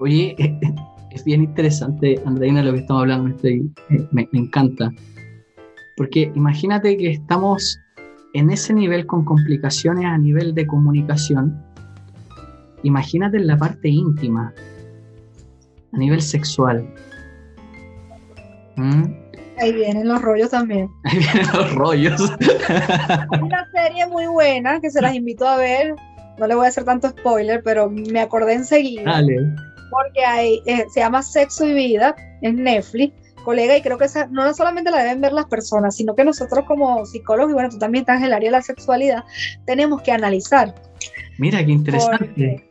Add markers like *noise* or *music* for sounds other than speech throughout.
Oye, *laughs* es bien interesante, Andreina, lo que estamos hablando, estoy, eh, me, me encanta. Porque imagínate que estamos en ese nivel con complicaciones a nivel de comunicación. Imagínate en la parte íntima, a nivel sexual. ¿Mm? Ahí vienen los rollos también. Ahí vienen los rollos. *laughs* Una serie muy buena que se las invito a ver. No le voy a hacer tanto spoiler, pero me acordé enseguida. Dale. Porque hay, eh, se llama Sexo y Vida en Netflix colega, y creo que esa, no solamente la deben ver las personas, sino que nosotros como psicólogos, y bueno, tú también estás en el área de la sexualidad, tenemos que analizar. Mira, qué interesante.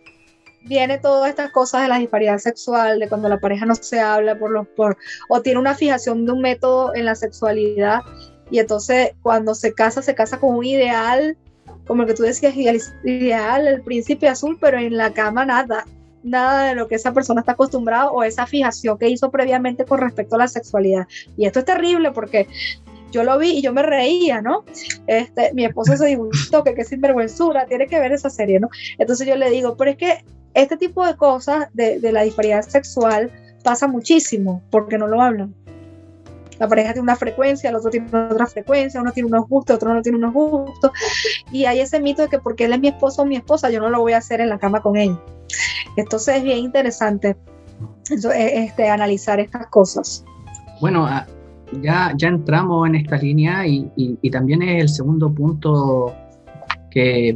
viene todas estas cosas de la disparidad sexual, de cuando la pareja no se habla por los por o tiene una fijación de un método en la sexualidad y entonces cuando se casa se casa con un ideal como el que tú decías ideal, el príncipe azul, pero en la cama nada nada de lo que esa persona está acostumbrada o esa fijación que hizo previamente con respecto a la sexualidad. Y esto es terrible porque yo lo vi y yo me reía, ¿no? Este, mi esposo se dijo, que qué sinvergüenzura, tiene que ver esa serie, ¿no? Entonces yo le digo, pero es que este tipo de cosas de, de la disparidad sexual pasa muchísimo porque no lo hablan. La pareja tiene una frecuencia, el otro tiene otra frecuencia, uno tiene unos gustos, otro no tiene unos gustos. Y hay ese mito de que porque él es mi esposo o mi esposa, yo no lo voy a hacer en la cama con él. Entonces es bien interesante e, este, analizar estas cosas. Bueno, ah, ya, ya entramos en esta línea y, y, también es el segundo punto que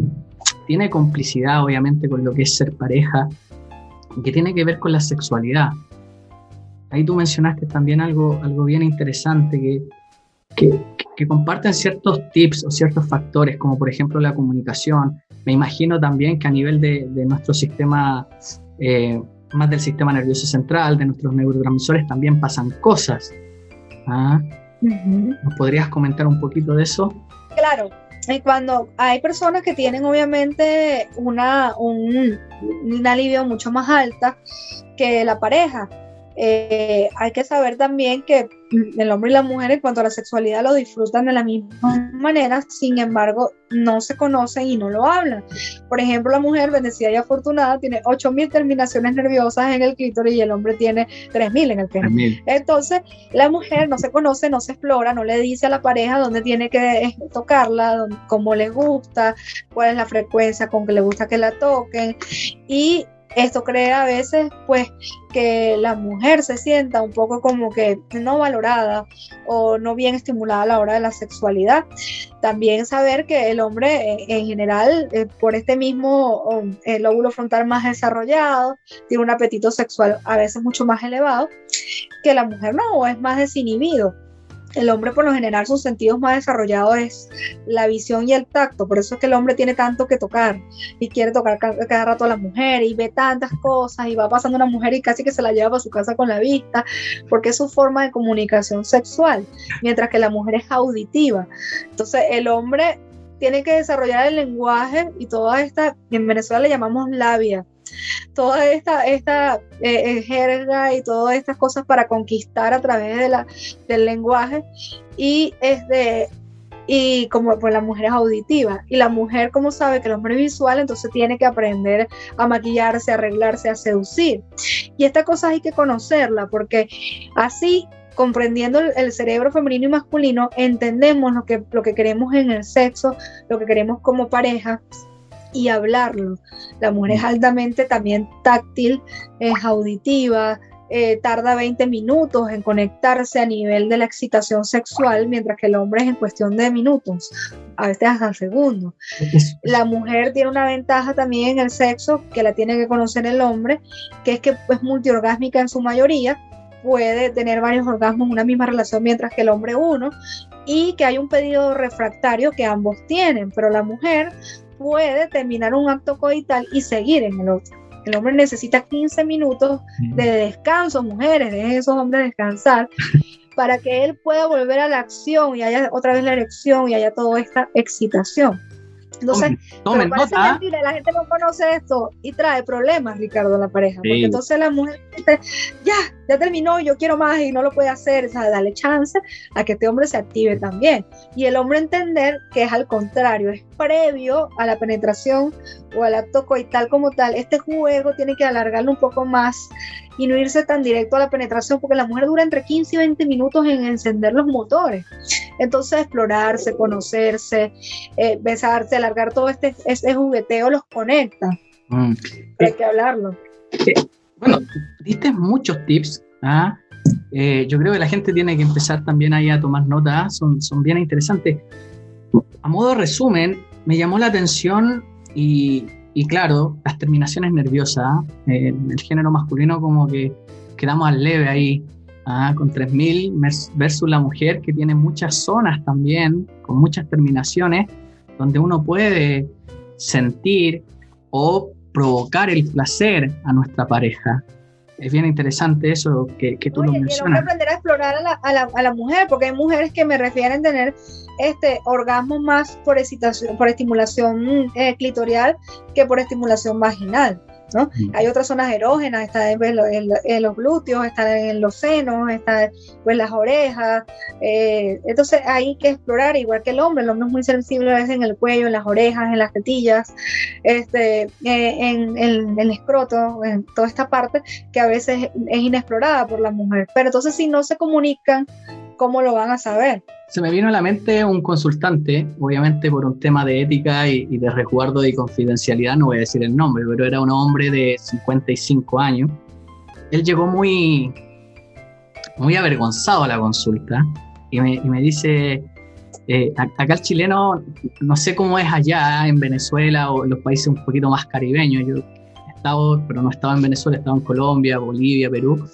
tiene complicidad obviamente con lo que es ser pareja, que tiene que ver con la sexualidad. Ahí tú mencionaste también algo, algo bien interesante, que, que, que comparten ciertos tips o ciertos factores, como por ejemplo la comunicación, me imagino también que a nivel de, nuestro sistema, eh, más del sistema nervioso central, de nuestros neurotransmisores, también pasan cosas. ¿Ah? ¿Nos podrías comentar un poquito de eso? Claro, y cuando hay personas que tienen obviamente una, un, una alivio mucho más alta que la pareja, eh, hay que saber también que el hombre y la mujer en cuanto a la sexualidad lo disfrutan de la misma manera, sin embargo no se conocen y no lo hablan. Por ejemplo, la mujer bendecida y afortunada tiene 8.000 terminaciones nerviosas en el clítoris y el hombre tiene 3.000 en el pene. Entonces, la mujer no se conoce, no se explora, no le dice a la pareja dónde tiene que tocarla, cómo le gusta, cuál es la frecuencia con que le gusta que la toquen y esto crea a veces pues que la mujer se sienta un poco como que no valorada o no bien estimulada a la hora de la sexualidad. También saber que el hombre eh, en general eh, por este mismo el lóbulo frontal más desarrollado tiene un apetito sexual a veces mucho más elevado que la mujer no o es más desinhibido el hombre por lo general sus sentidos más desarrollados es la visión y el tacto, por eso es que el hombre tiene tanto que tocar y quiere tocar cada, rato a la mujer y ve tantas cosas y va pasando una mujer y casi que se la lleva a su casa con la vista, porque es su forma de comunicación sexual, mientras que la mujer es auditiva. Entonces el hombre tiene que desarrollar el lenguaje y toda esta, en Venezuela le llamamos labia, toda esta, esta eh, eh, jerga y todas estas cosas para conquistar a través de la, del lenguaje. Y este y como pues la mujer es auditiva. Y la mujer como sabe que el hombre es visual entonces tiene que aprender a maquillarse, a arreglarse, a seducir. Y esta cosa hay que conocerla porque así comprendiendo el, cerebro femenino y masculino entendemos lo que, lo que queremos en el sexo, lo que queremos como pareja y hablarlo. La mujer es altamente también táctil, es auditiva, eh, tarda 20 minutos en conectarse a nivel de la excitación sexual, mientras que el hombre es en cuestión de minutos, a veces hasta segundos. *laughs* La mujer tiene una ventaja también en el sexo que la tiene que conocer el hombre, que es que es multiorgásmica en su mayoría, puede tener varios orgasmos en una misma relación, mientras que el hombre uno, y que hay un pedido refractario que ambos tienen, pero la mujer puede terminar un acto coital y seguir en el otro. El hombre necesita 15 minutos de descanso, mujeres, de esos hombres descansar, *laughs* para que él pueda volver a la acción y haya otra vez la erección y haya toda esta excitación. Entonces, tomen, mentira, la gente no conoce esto y trae problemas, Ricardo, a la pareja. Porque entonces la mujer dice, ya, ya terminó, yo quiero más y no lo puede hacer, o sea, dale chance a que este hombre se active también. Y el hombre entender que es al contrario, es previo a la penetración o al acto coital como tal. Este juego tiene que alargarlo un poco más y no irse tan directo a la penetración, porque la mujer dura entre 15 y 20 minutos en encender los motores. Entonces, explorarse, conocerse, eh, besarse, alargar todo este, este jugueteo los conecta. Mm. Hay que hablarlo. Bueno, diste muchos tips. ¿ah? Eh, yo creo que la gente tiene que empezar también ahí a tomar nota, ¿ah? son, son bien interesantes. A modo resumen, me llamó la atención y, y claro, las terminaciones nerviosas, ¿ah? eh, el género masculino como que quedamos al leve ahí, con 3.000 versus la mujer que tiene muchas zonas también, con muchas terminaciones, donde uno puede sentir o provocar el placer a nuestra pareja. Es bien interesante eso que, que tú lo mencionas. aprender a explorar a la, a, la, a la, mujer, porque hay mujeres que me refieren tener este orgasmo más por excitación, por estimulación eh, clitorial que por estimulación vaginal. Mm. Hay otras zonas erógenas, está en, los glúteos, está en los senos, está pues las orejas. Eh, entonces hay que explorar, igual que el hombre, el hombre es muy sensible a veces en el cuello, en las orejas, en las tetillas, este, eh, en, el escroto, en toda esta parte que a veces es inexplorada por la mujer. Pero entonces si no se comunican, ¿cómo lo van a saber? Se me vino a la mente un consultante, obviamente por un tema de ética y, de resguardo y confidencialidad, no voy a decir el nombre, pero era un hombre de 55 años. Él llegó muy, muy avergonzado a la consulta y me, dice, eh, acá el chileno, no sé cómo es allá en Venezuela o en los países un poquito más caribeños, yo he estado, pero no estaba en Venezuela, estaba en Colombia, Bolivia, Perú,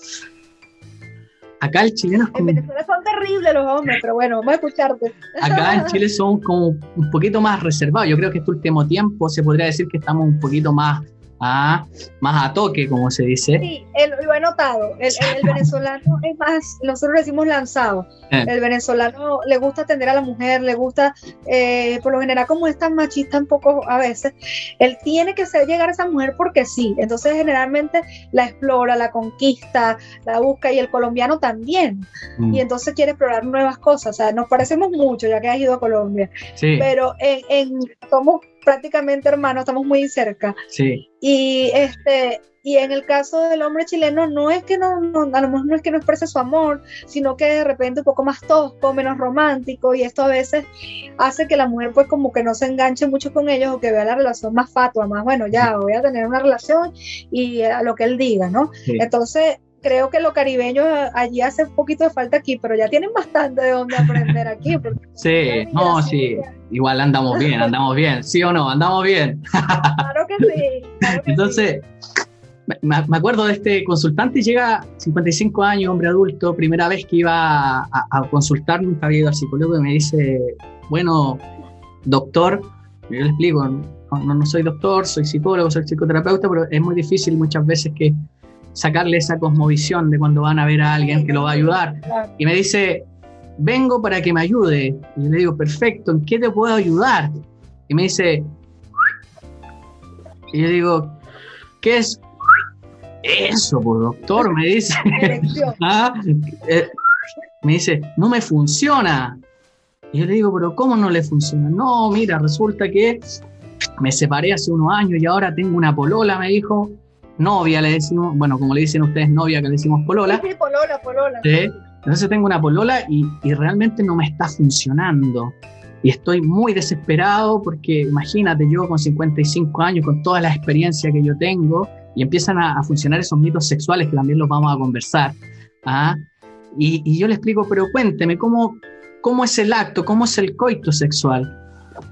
Acá el chileno es como... En Venezuela son terribles los hombres, pero bueno, vamos a escucharte. Acá en *laughs* Chile son como un poquito más reservados. Yo creo que este último tiempo se podría decir que estamos un poquito más a, más a toque, como se dice. Sí, lo he notado. El, *laughs* venezolano es más, nosotros decimos lanzado. Eh. El venezolano le gusta atender a la mujer, le gusta, eh, por lo general, como es tan machista un poco a veces, él tiene que hacer llegar a esa mujer porque sí. Entonces, generalmente la explora, la conquista, la busca y el colombiano también. Mm. Y entonces quiere explorar nuevas cosas. O sea, nos parecemos mucho ya que has ido a Colombia. Sí. Pero en, en somos prácticamente hermanos, estamos muy cerca. Sí. Y este y en el caso del hombre chileno no es que no, no, a lo mejor no es que no exprese su amor, sino que de repente un poco más tosco, menos romántico y esto a veces hace que la mujer pues como que no se enganche mucho con ellos o que vea la relación más fatua, más bueno, ya voy a tener una relación y a lo que él diga, ¿no? Entonces creo que lo caribeño allí hace un poquito de falta aquí, pero ya tienen bastante de dónde aprender aquí. *laughs* Sí, no, sí, igual andamos bien, andamos bien, ¿sí o no? Andamos bien. *laughs* Claro que sí. Entonces, Me, acuerdo de este consultante, llega 55 años, hombre adulto, primera vez que iba a, consultar, nunca había ido al psicólogo y me dice, bueno, doctor, yo le explico, no, no soy doctor, soy psicólogo, soy psicoterapeuta, pero es muy difícil muchas veces que sacarle esa cosmovisión de cuando van a ver a alguien que lo va a ayudar. Y me dice, vengo para que me ayude. Y yo le digo, perfecto, ¿en qué te puedo ayudar? Y me dice, y yo digo, ¿qué es eso, pues, doctor? Me dice, *laughs* *laughs* ¿Ah? Eh, me dice, no me funciona. Y yo le digo, pero ¿cómo no le funciona? No, mira, resulta que me separé hace unos años y ahora tengo una polola, me dijo, novia, le decimos, bueno, como le dicen ustedes novia, que le decimos polola. Sí, polola, polola. Entonces tengo una polola y, y, realmente no me está funcionando. Y estoy muy desesperado porque imagínate, yo con 55 años, con toda la experiencia que yo tengo, y empiezan a, funcionar esos mitos sexuales que también los vamos a conversar. ¿ah? Y, y, yo le explico, pero cuénteme, ¿cómo, ¿cómo es el acto? ¿Cómo es el coito sexual?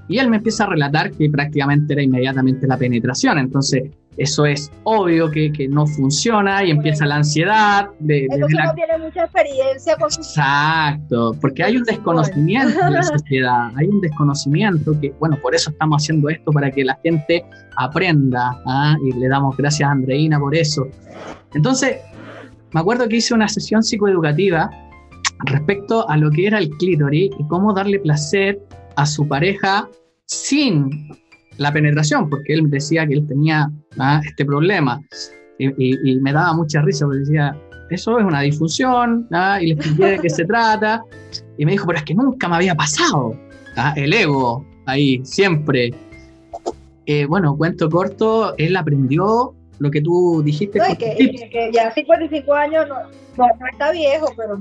Y él me empieza a relatar que prácticamente era inmediatamente la penetración. Entonces, eso es obvio que, que no funciona y empieza la ansiedad. De, Entonces no tiene mucha experiencia con Exacto, porque hay un desconocimiento de la *laughs* sociedad, hay un desconocimiento que, bueno, por eso estamos haciendo esto, para que la gente aprenda, ¿ah? y le damos gracias a Andreina por eso. Entonces, me acuerdo que hice una sesión psicoeducativa respecto a lo que era el clítoris y cómo darle placer a su pareja sin la penetración, porque él decía que él tenía ah, este problema. Y, me daba mucha risa porque decía, eso es una disfunción, ¿ah? y le expliqué de qué se trata, y me dijo, pero es que nunca me había pasado. ¿ah? El ego, ahí, siempre. Eh, bueno, cuento corto, él aprendió lo que tú dijiste. No, que, ya 55 años no, está viejo, pero...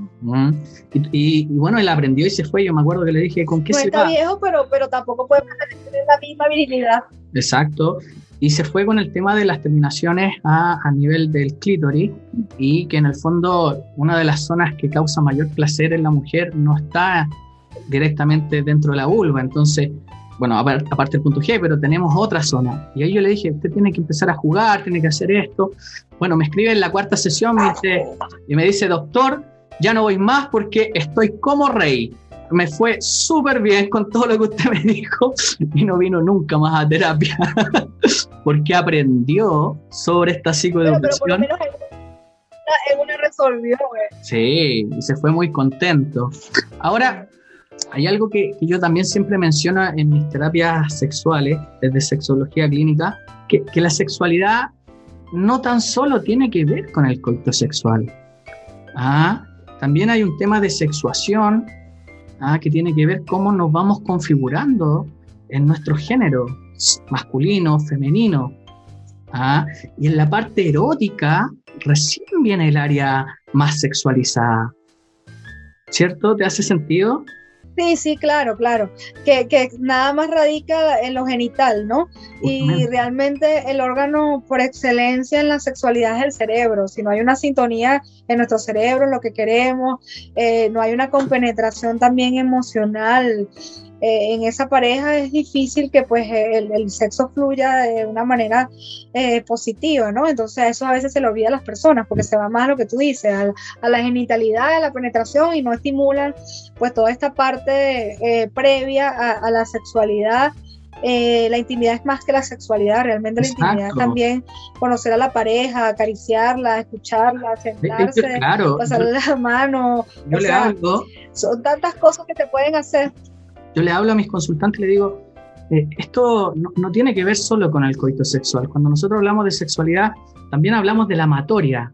y, bueno, él aprendió y se fue, yo me acuerdo que le dije, ¿con qué no se está viejo, pero, pero tampoco puede tener la misma virilidad. Exacto. Y se fue con el tema de las terminaciones a, a nivel del clítoris y que en el fondo una de las zonas que causa mayor placer en la mujer no está directamente dentro de la vulva. Entonces, bueno, aparte del punto G, pero tenemos otra zona. Y ahí yo le dije, usted tiene que empezar a jugar, tiene que hacer esto. Bueno, me escribe en la cuarta sesión me dice, y me dice, doctor, ya no voy más porque estoy como rey. Me fue súper bien con todo lo que usted me *laughs* dijo y no vino nunca más a terapia *laughs* porque aprendió sobre esta psicoeducación. Pero, pero lo resolvió, Sí, y se fue muy contento. Ahora, hay algo que, yo también siempre menciono en mis terapias sexuales, desde sexología clínica, que, la sexualidad no tan solo tiene que ver con el coito sexual. Ah, también hay un tema de sexuación ah, que tiene que ver cómo nos vamos configurando en nuestro género, masculino, femenino. Ah, y en la parte erótica recién viene el área más sexualizada. ¿Cierto? ¿Te hace sentido? Sí, sí, claro, claro. Que, que, nada más radica en lo genital, ¿no? Y realmente el órgano por excelencia en la sexualidad es el cerebro. Si no hay una sintonía en nuestro cerebro, en lo que queremos, eh, no hay una compenetración también emocional eh, en esa pareja es difícil que pues el, sexo fluya de una manera eh, positiva, ¿no? Entonces eso a veces se lo olvida a las personas porque se va más a lo que tú dices, a, la genitalidad, a la penetración y no estimulan pues toda esta parte eh, previa a, la sexualidad. la intimidad es más que la sexualidad, realmente la intimidad es también conocer a la pareja, acariciarla, escucharla, sentarse, pasarle la mano. Son tantas cosas que se pueden hacer yo le hablo a mis consultantes y le digo, eh, esto no, tiene que ver solo con el coito sexual. Cuando nosotros hablamos de sexualidad, también hablamos de la amatoria.